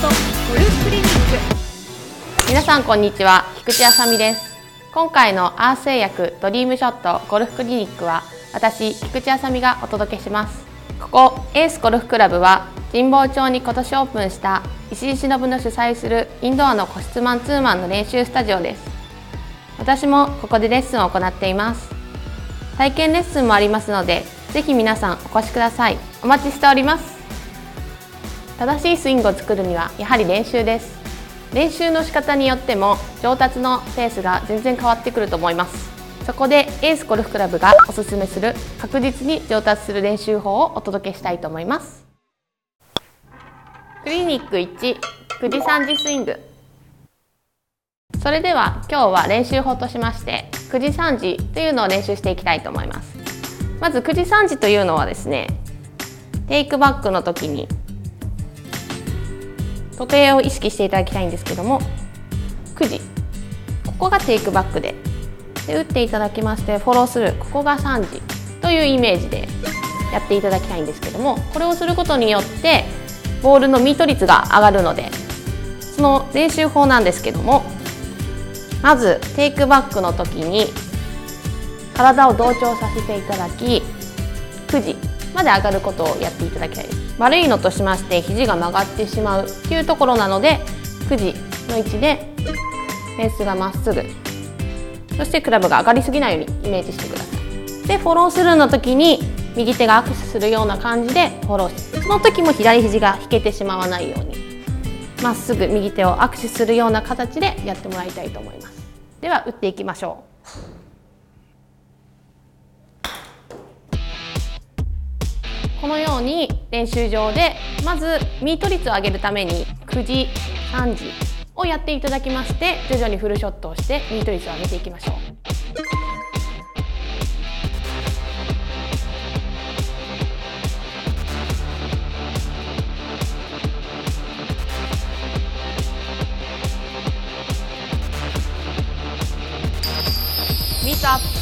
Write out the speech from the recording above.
とゴルフクリニック。皆さんこんにちは。菊池あさみです。今回のアース製薬ドリームショットゴルフクリニックは私菊池あさみがお届けします。ここエースゴルフクラブは神保町に今年オープンした石井忍の主催するインドアの個室マンツーマンの練習スタジオです。私もここでレッスンを行っています。体験レッスンもありますのでぜひ皆さんお越しください。お待ちしております。正しいスイングを作るにはやはり練習です。練習の仕方によっても上達のペースが全然変わってくると思います。そこでエースゴルフクラブがおすすめする確実に上達する練習法をお届けしたいと思います。クリニック1 9時3時スイング。それでは今日は練習法としまして9時3時というのを練習していきたいと思います。まず9時3時というのはですねテイクバックの時に時計を意識していただきたいんですけども9時ここがテイクバックで。で打っていただきましてフォロースルーここが3時。というイメージでやっていただきたいんですけどもこれをすることによってボールのミート率が上がるのでその練習法なんですけどもまずテイクバックの時に体を同調させていただき9時まで上がることをやっていただきたいです。悪いのとしまして肘が曲がってしまうっていうところなので9時の位置でフェースがまっすぐ。そしてクラブが上がりすぎないようにイメージしてください。でフォロースルーの時に右手がアクセスするような感じでフォローしてその時も左肘が引けてしまわないようにまっすぐ右手をアクセスするような形でやってもらいたいと思います。では打っていきましょう。このように練習場でまずミート率を上げるために9時3時をやっていただきまして徐々にフルショットをしてミート率を上げていきましょう。ミートアップ